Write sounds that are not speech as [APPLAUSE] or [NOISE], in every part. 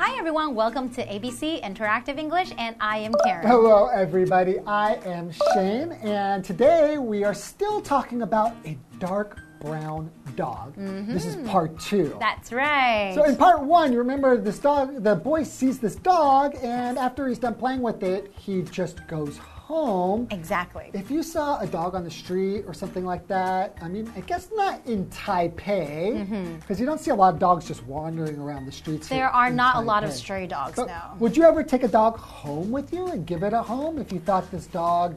everyone. Welcome to ABC Interactive English, and I am Karen. Hello, everybody. I am Shane, and today we are still talking about a dark brown dog. Mm-hmm. This is part two. That's right. So in part one, you remember this dog, the boy sees this dog, and after he's done playing with it, he just goes home. exactly. If you saw a dog on the street or something like that, I mean, I guess not in Taipei, mm-hmm. because you don't see a lot of dogs just wandering around the streets. There here are not a lot of stray dogs But now. Would you ever take a dog home with you and give it a home if you thought this dog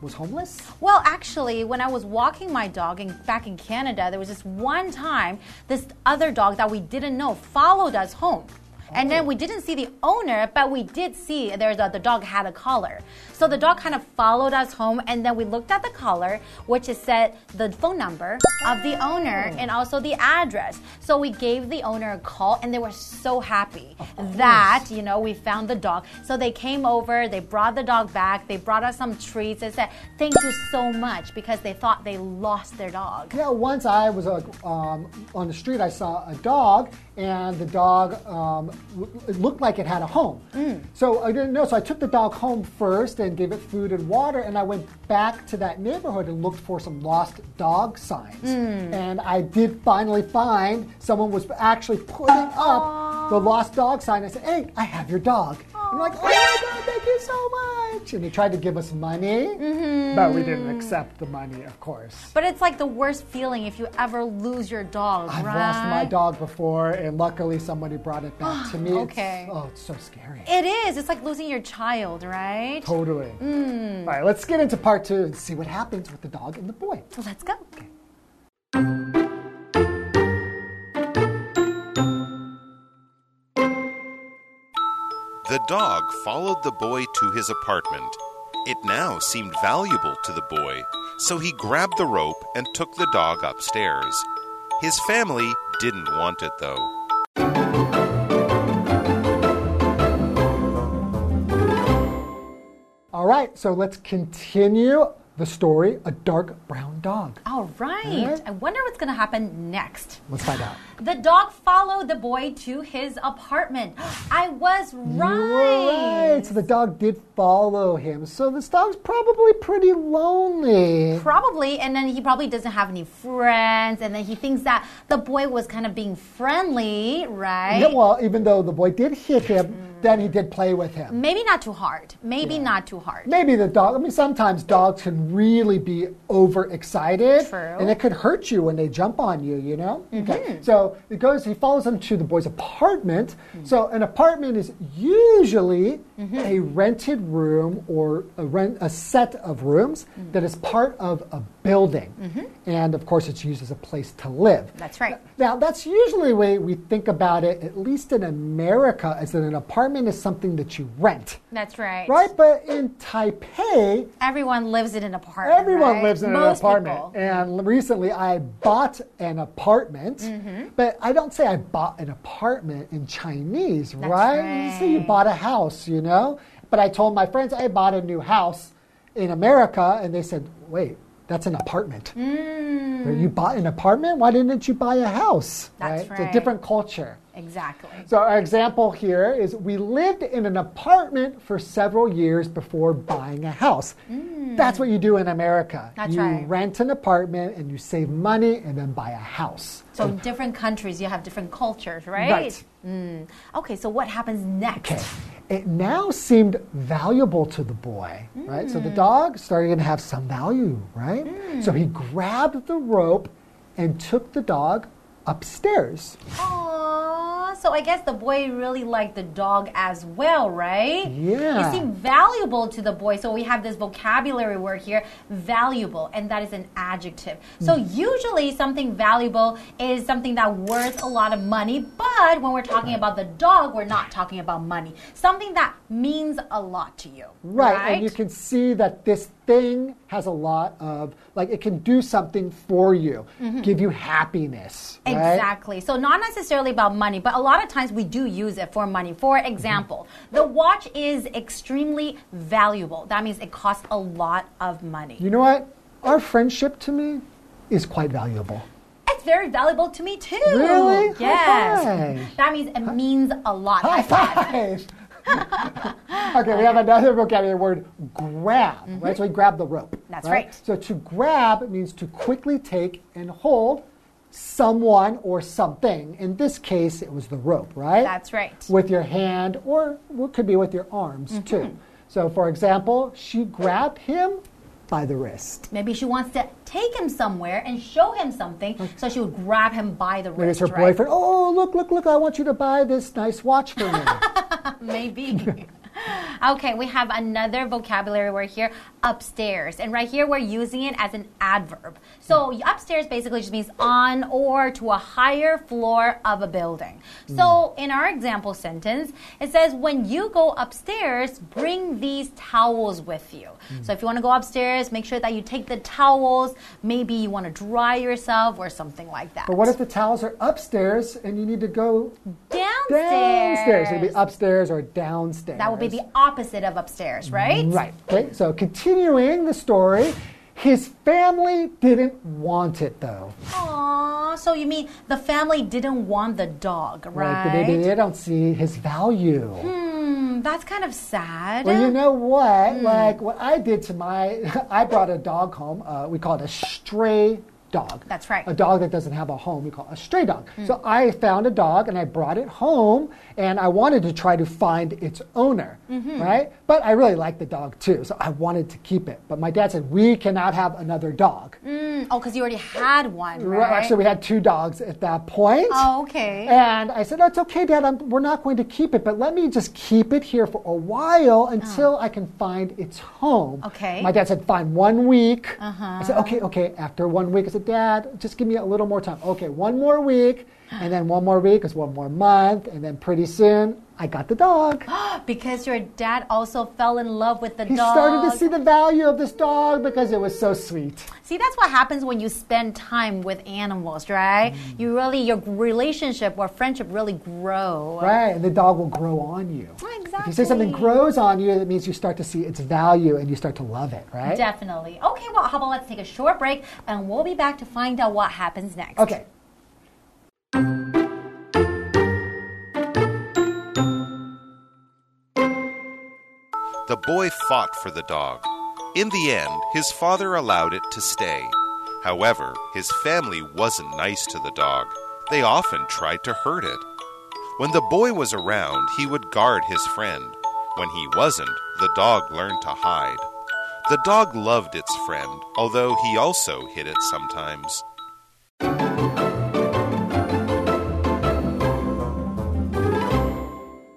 was homeless? Well, actually, when I was walking my dog in, back in Canada, there was this one time this other dog that we didn't know followed us home. And then we didn't see the owner, but we did see there's a, the dog had a collar. So the dog kind of followed us home, and then we looked at the collar, which is said the phone number of the owner and also the address. So we gave the owner a call, and they were so happy that you know we found the dog. So they came over, they brought the dog back, they brought us some treats, and said thank you so much because they thought they lost their dog. Yeah, once I was uh, um, on the street, I saw a dog, and the dog um, it looked like it had a home. So I didn't know. So I took the dog home first and gave it food and water, and I went back to that neighborhood and looked for some lost dog signs. And I did finally find someone was actually putting up the lost dog sign. I said, "Hey, I have your dog." I'm like, "Oh my God, thank you so much!" And he tried to give us money, mm-hmm. but we didn't accept the money, of course. But it's like the worst feeling if you ever lose your dog, I've right? lost my dog before, and luckily somebody brought it back to me. It's- Okay. oh, it's so scary. It is. It's like losing your child, right? Totally. Mm. All right, let's get into part two and see what happens with the dog and the boy. Let's go. The dog followed the boy to his apartment. It now seemed valuable to the boy, so he grabbed the rope and took the dog upstairs. His family didn't want it though. All right, so let's continue the story A Dark Brown Dog. All right. Alright. I wonder what's going to happen next. Let's find out. The dog followed the boy to his apartment. I was right. Right. So the dog did follow him. So this dog's probably pretty lonely. Probably, and then he probably doesn't have any friends, and then he thinks that the boy was kind of being friendly, right? Yeah, well, even though the boy did hit him, then he did play with him. Maybe not too hard. Maybe not too hard. Maybe the dog, I mean, sometimes dogs can really be overexcited. True. And it could hurt you when they jump on you, you know? Mm-hmm. Okay. So it goes, he follows him to the boy's apartment. Mm. So an apartment is usually Mm-hmm. a rented room or a, rent, a set of rooms mm-hmm. that is part of a building. Mm-hmm. And of course, it's used as a place to live. That's right. Now, that's usually the way we think about it, at least in America, is that an apartment is something that you rent. That's right. Right? But in Taipei, Everyone lives in an apartment. everyone right? lives in Most an apartment. people. And recently I bought an apartment, Mm-hmm. but I don't say I bought an apartment in Chinese, right? You say you bought a house, you know? But I told my friends I bought a new house in America, and they said, wait, that's an apartment. You bought an apartment? Why didn't you buy a house? Mm. That's It's a different culture. Exactly. So our example here is we lived in an apartment for several years before buying a house. Mm. That's what you do in America. That's you right. rent an apartment and you save money and then buy a house. So in different countries, you have different cultures, right? Right. Mm. Okay, so what happens next? Okay. It now seemed valuable to the boy, right? So the mm. dog started to have some value, right? Mm. So he grabbed the rope and took the dog upstairs. Aww, so I guess the boy really liked the dog as well, right? Yeah. It seemed valuable to the boy. So we have this vocabulary word here, valuable, and that is an adjective. So Hmm. usually something valuable is something that worth a lot of money, but when we're talking about the dog, we're not talking about money. Something that means a lot to you. Right, and you can see that this thing has a lot of, like, it can do something for you, give you happiness. right? Mm-hmm. Exactly. So not necessarily about money, but a lot of times we do use it for money. For example, the watch is extremely valuable. That means it costs a lot of money. You know what? Our friendship to me is quite valuable. It's very valuable to me too. Really? Yes. That means it means a lot. High five. [LAUGHS] okay, we have another vocabulary word, grab. Right, so we grab the rope. Mm-hmm. That's right. So to grab means to quickly take and hold someone or something. In this case, it was the rope, right? That's right. With your hand, or it could be with your arms Mm-hmm. too. So, for example, she grabbed him by the wrist. Maybe she wants to take him somewhere and show him something, so she would grab him by the Maybe it's wrist. her right? boyfriend. Oh, look, look, look! I want you to buy this nice watch for me. [LAUGHS] Maybe. [LAUGHS] okay, we have another vocabulary word here upstairs. And right here, we're using it as an adverb. So upstairs basically just means on or to a higher floor of a building. So hmm. in our example sentence, it says, when you go upstairs, bring these towels with you. Hmm. So if you want to go upstairs, make sure that you take the towels. Maybe you want to dry yourself or something like that. but what if the towels are upstairs and you need to go downstairs? downstairs? It'd be upstairs or downstairs. That would be the opposite of upstairs, right? Right. Okay, so continuing the story, his family didn't want it though. Aw, so you mean the family didn't want the dog, Right? right? They, they don't see his value. Hmm, that's kind of sad. Well, you know what? Hmm. Like what I did to my, [LAUGHS] I brought a dog home. Uh, we call it a stray dog. That's right. A dog that doesn't have a home, we call it a stray dog. So I found a dog and I brought it home, and I wanted to try to find its owner, Mm-hmm. right? But I really liked the dog too, so I wanted to keep it. But my dad said we cannot have another dog. Mm, oh, because you already had one, Right? Actually, we had two dogs at that point. oh, okay. And I said, That's okay, Dad. I'm, we're not going to keep it, but let me just keep it here for a while until I can find its home. Oh. Okay. My dad said, Fine, one week. Uh-huh. I said, Okay, okay. After one week, I said, Dad, just give me a little more time. Okay, one more week. And then one more week is one more month. And then pretty soon, I got the dog. [GASPS] because your dad also fell in love with the He dog. started to see the value of this dog because it was so sweet. See, that's what happens when you spend time with animals, right? Mm. You really, your relationship or friendship really grow. Right, and the dog will grow on you. Exactly. If you say something grows on you, that means you start to see its value and you start to love it, right? Definitely. Okay, well, how about let's take a short break and we'll be back to find out what happens next. Okay. Boy fought for the dog. In the end, his father allowed it to stay. However, his family wasn't nice to the dog. They often tried to hurt it. When the boy was around, he would guard his friend. When he wasn't, the dog learned to hide. The dog loved its friend, although he also hit it sometimes.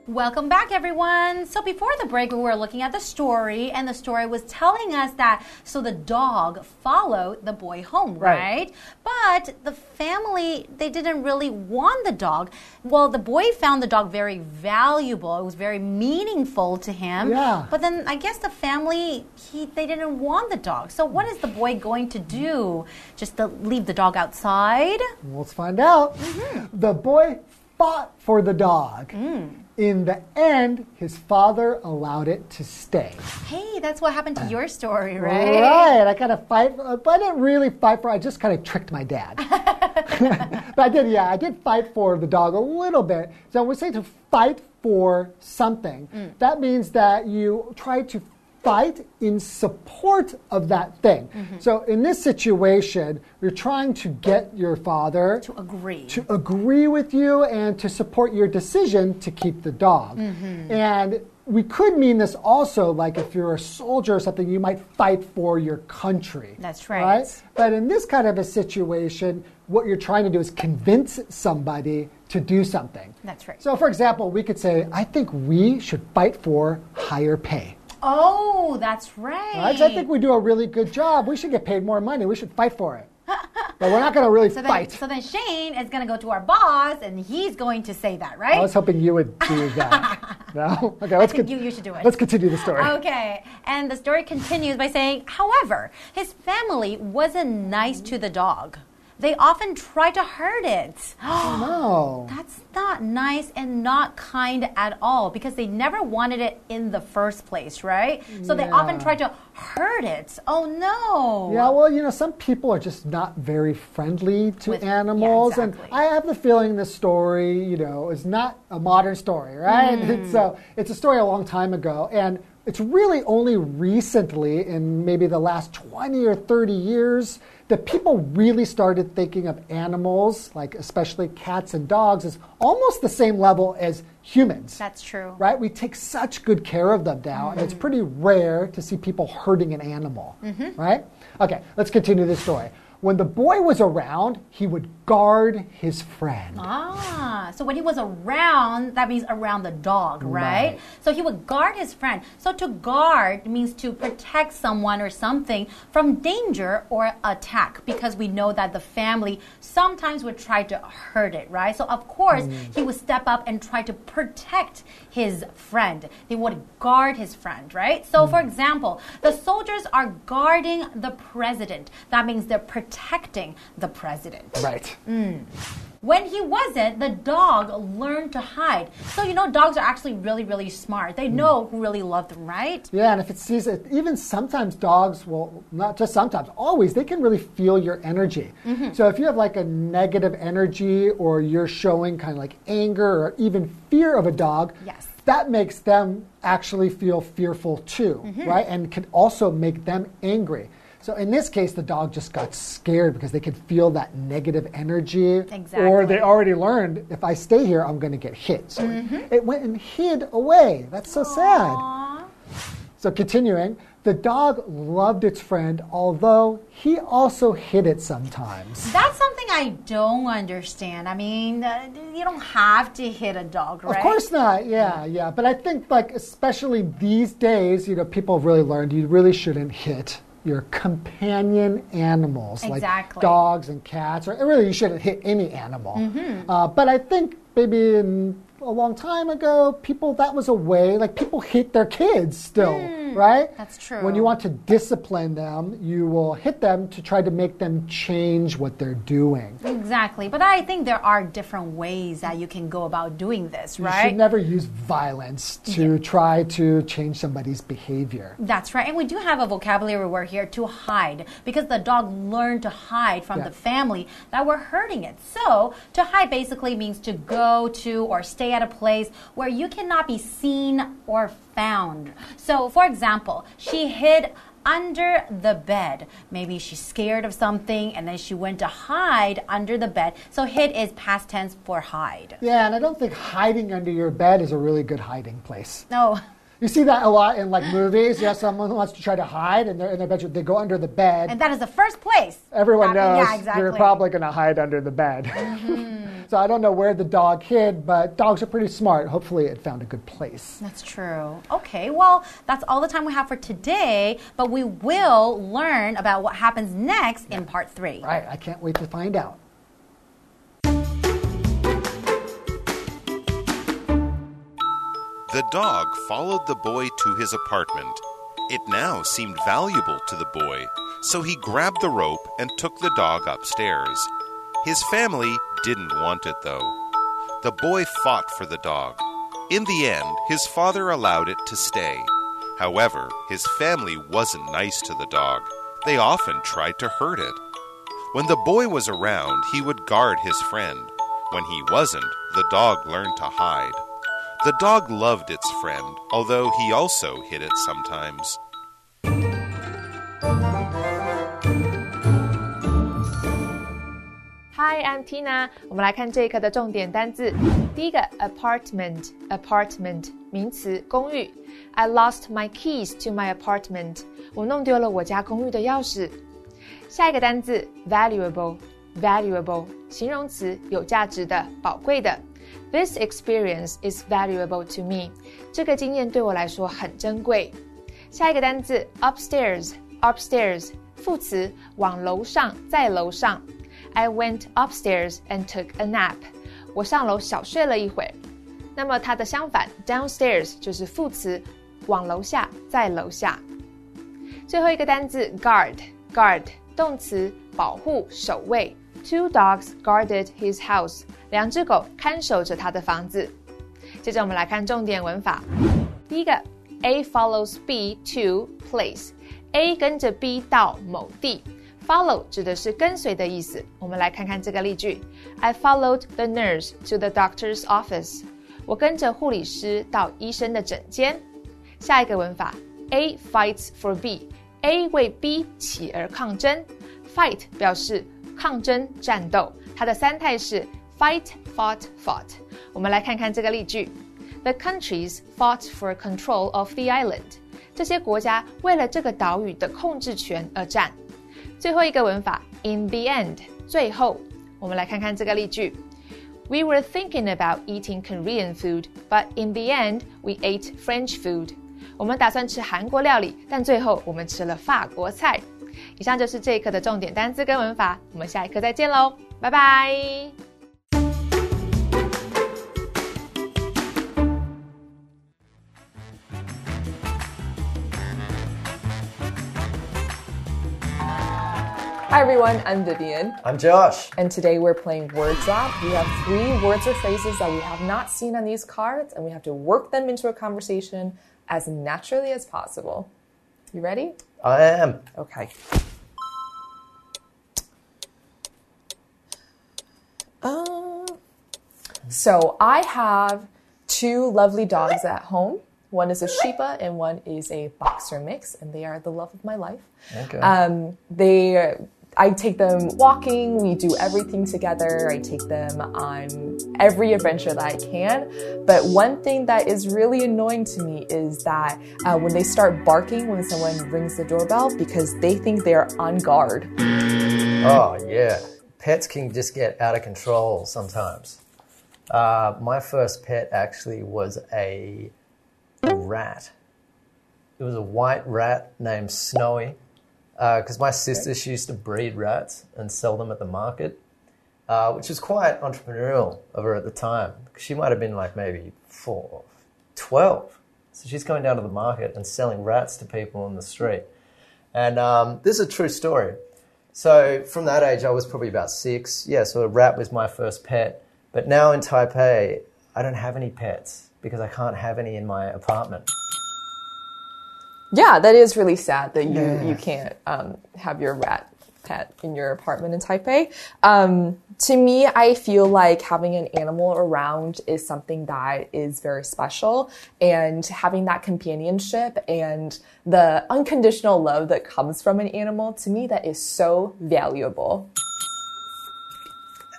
Welcome back, everyone. So, before the break, we were looking at the story, and the story was telling us that so the dog followed the boy home, Right. right? But the family, they didn't really want the dog. Well, the boy found the dog very valuable, it was very meaningful to him. Yeah. But then I guess the family, he, they didn't want the dog. So, what is the boy going to do? Just to leave the dog outside? Let's find out. Mm-hmm. The boy fought for the dog. Mm. In the end, his father allowed it to stay. Hey, that's what happened to your story, right? Right. I kind of fight, but I didn't really fight for. I just kind of tricked my dad. [LAUGHS] [LAUGHS] but I did, yeah, I did fight for the dog a little bit. So when we say to fight for something, mm. that means that you try to fight in support of that thing. So in this situation, you're trying to get your father To agree. to agree with you and to support your decision to keep the dog. Mm-hmm. And we could mean this also like if you're a soldier or something, you might fight for your country. That's right. But in this kind of a situation, what you're trying to do is convince somebody to do something. That's right. So, for example, we could say, I think we should fight for higher pay. Oh, that's right. Right? I think we do a really good job. We should get paid more money. We should fight for it. but we're not going to really [LAUGHS] so then, fight. so then Shane is going to go to our boss and he's going to say that, right? I was hoping you would do [LAUGHS] that. no? Okay, let's think con- you- you should do it. Let's continue the story. Okay, and the story continues by saying, however, his family wasn't nice to the dog. They often try to hurt it. [GASPS] Oh no. That's not nice and not kind at all because they never wanted it in the first place, right? So they often try to hurt it. Oh no. Yeah, well, you know, some people are just not very friendly to With- yeah, animals, exactly. and I have the feeling this story, you know, is not a modern story, right? Mm. [LAUGHS] A it's a story a long time ago, and it's really only recently, in maybe the last twenty or thirty years, that people really started thinking of animals, like especially cats and dogs, as almost the same level as humans That's true. right? We take such good care of them now, and it's Mm-hmm. pretty rare to see people hurting an animal, right? Okay, let's continue this story. When the boy was around, he would guard his friend. Ah, so when he was around, that means around the dog, right? Right. So he would guard his friend. So to guard means to protect someone or something from danger or attack because we know that the family sometimes would try to hurt it, right? So of course, he would step up and try to protect his friend. They would guard his friend, right? So for example, the soldiers are guarding the president. That means they're protecting the president. Right. When he wasn't, the dog learned to hide. So, you know, dogs are actually really, really smart. They know who really love them, right? Yeah, and if it sees it, even sometimes dogs will, not just sometimes, always, they can really feel your energy. Mm-hmm. So if you have like a negative energy or you're showing kind of like anger or even fear of a dog, Yes. that makes them actually feel fearful too, Mm-hmm. right? And can also make them angry. So in this case, the dog just got scared because they could feel that negative energy. Or they already learned if I stay here, I'm going to get hit. So Mm-hmm. it went and hid away. That's so sad. So continuing, the dog loved its friend, although he also hit it sometimes. That's something I don't understand. I mean, uh, you don't have to hit a dog, right? Of course not, yeah, yeah. But I think, like, especially these days, you know, people have really learned you really shouldn't hit your companion animals, Exactly. like dogs and cats, or really you shouldn't hit any animal. Mm-hmm. Uh, but I think maybe in a long time ago, people that was a way, like people hit their kids still, right? Mm, that's true. When you want to discipline them, you will hit them to try to make them change what they're doing. Exactly. But I think there are different ways that you can go about doing this, right? You should never use violence to try to change somebody's behavior. That's right. And we do have a vocabulary word here to hide because the dog learned to hide from Yeah. the family that were hurting it. So, to hide basically means to go to or stay at a place where you cannot be seen or found. So, for example, she hid under the bed. Maybe she's scared of something and then she went to hide under the bed. So, hid is past tense for hide. Yeah, and I don't think hiding under your bed is a really good hiding place. No. You see that a lot in like movies. Yeah, someone who wants to try to hide and they're in their bedroom, they go under the bed. And that is the first place. Everyone knows Yeah, exactly. you're probably going to hide under the bed. Mm-hmm. [LAUGHS] so I don't know where the dog hid, but dogs are pretty smart. Hopefully, it found a good place. That's true. Okay, well, that's all the time we have for today, but we will learn about what happens next in part three. Right, I can't wait to find out. The dog followed the boy to his apartment. It now seemed valuable to the boy, so he grabbed the rope and took the dog upstairs. His family didn't want it, though. The boy fought for the dog. In the end, his father allowed it to stay. However, his family wasn't nice to the dog. They often tried to hurt it. When the boy was around, he would guard his friend. When he wasn't, the dog learned to hide. The dog loved its friend, although he also hit it sometimes. Hi, I'm Tina。我们来看这一课的重点单字。第一个，apartment，apartment 名词，公寓。I lost my keys to my apartment。我弄丢了我家公寓的钥匙。下一个单字，valuable，valuable 形容词，有价值的，宝贵的。 This experience is valuable to me。这个经验对我来说很珍贵。下一个单字，upstairs，upstairs 副词，往楼上，在楼上。I went upstairs and took a nap。我上楼小睡了一会。那么它的相反，downstairs 就是副词，往楼下，在楼下。最后一个单字 guard，guard 动词， 保护、守卫。Two dogs guarded his house. 两只狗看守着他的房子。接着我们来看重点文法。第一个，A follows B to place。A 跟着 B 到某地。Follow 指的是跟随的意思。我们来看看这个例句：I followed the nurse to the doctor's office。我跟着护理师到医生的诊间。下一个文法，A fights for B。A 为 B 起而抗争。Fight 表示抗争、战斗，它的三态是 fight, fought, fought。我们来看看这个例句：The countries fought for control of the island。这些国家为了这个岛屿的控制权而战。最后一个文法，in the end，最后，我们来看看这个例句：We were thinking about eating Korean food, but in the end, we ate French food。我们打算吃韩国料理，但最后我们吃了法国菜。以上就是这一课的重点单词跟文法，我们下一课再见喽，拜拜。 Hi everyone, I'm Vivian. I'm Josh. And today we're playing Word Drop. We have three words or phrases that we have not seen on these cards, and we have to work them into a conversation as naturally as possible. You ready? I am. Okay. Um, so I have two lovely dogs at home. One is a Shiba and one is a boxer mix, and they are the love of my life. Okay. Um, they, I take them walking. We do everything together. I take them on every adventure that I can. But one thing that is really annoying to me is that uh, when they start barking when someone rings the doorbell because they think they're on guard. oh, yeah. Pets can just get out of control sometimes. Uh, my first pet actually was a rat. It was a white rat named Snowy. Because uh, my sister, she used to breed rats and sell them at the market, uh, which was quite entrepreneurial of her at the time. She might have been like maybe four, 12. So she's going down to the market and selling rats to people on the street. And um, this is a true story. So from that age, I was probably about six. Yeah, so a rat was my first pet. But now in Taipei, I don't have any pets because I can't have any in my apartment. Yeah, that is really sad that you, Yeah. you can't um, have your rat pet in your apartment in Taipei. Um, to me, I feel like having an animal around is something that is very special, and having that companionship and the unconditional love that comes from an animal, to me, that is so valuable.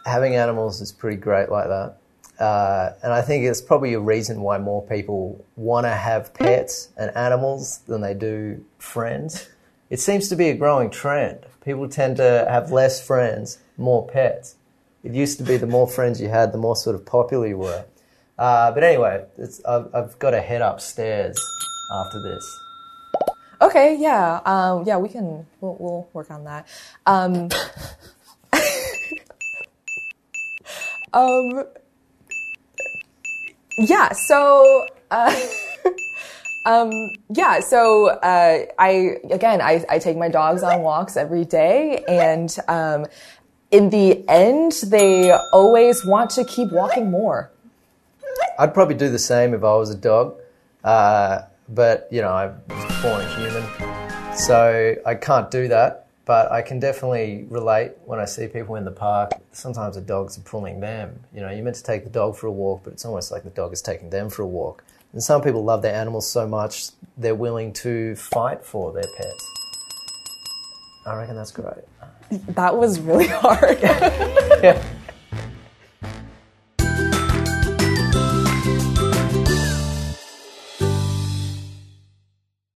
having animals is pretty great like that. Uh, and I think it's probably a reason why more people want to have pets and animals than they do friends. It seems to be a growing trend. People tend to have less friends, more pets. It used to be the more friends you had, the more sort of popular you were. Uh, but anyway, I've, I've got to head upstairs after this. Okay, yeah, um, yeah, we can, we'll, we'll work on that. Um, [LAUGHS] um, yeah, so, uh, [LAUGHS] um, yeah, so, uh, I, again, I, I take my dogs on walks every day and, um, in the end, they always want to keep walking more. I'd probably do the same if I was a dog. Uh, but, you know, I was born a human. So I can't do that. But I can definitely relate when I see people in the park. Sometimes the dogs are pulling them. You know, you're meant to take the dog for a walk, but it's almost like the dog is taking them for a walk. And some people love their animals so much, they're willing to fight for their pets. I reckon that's great. That was really [LAUGHS] hard. [LAUGHS] Yeah.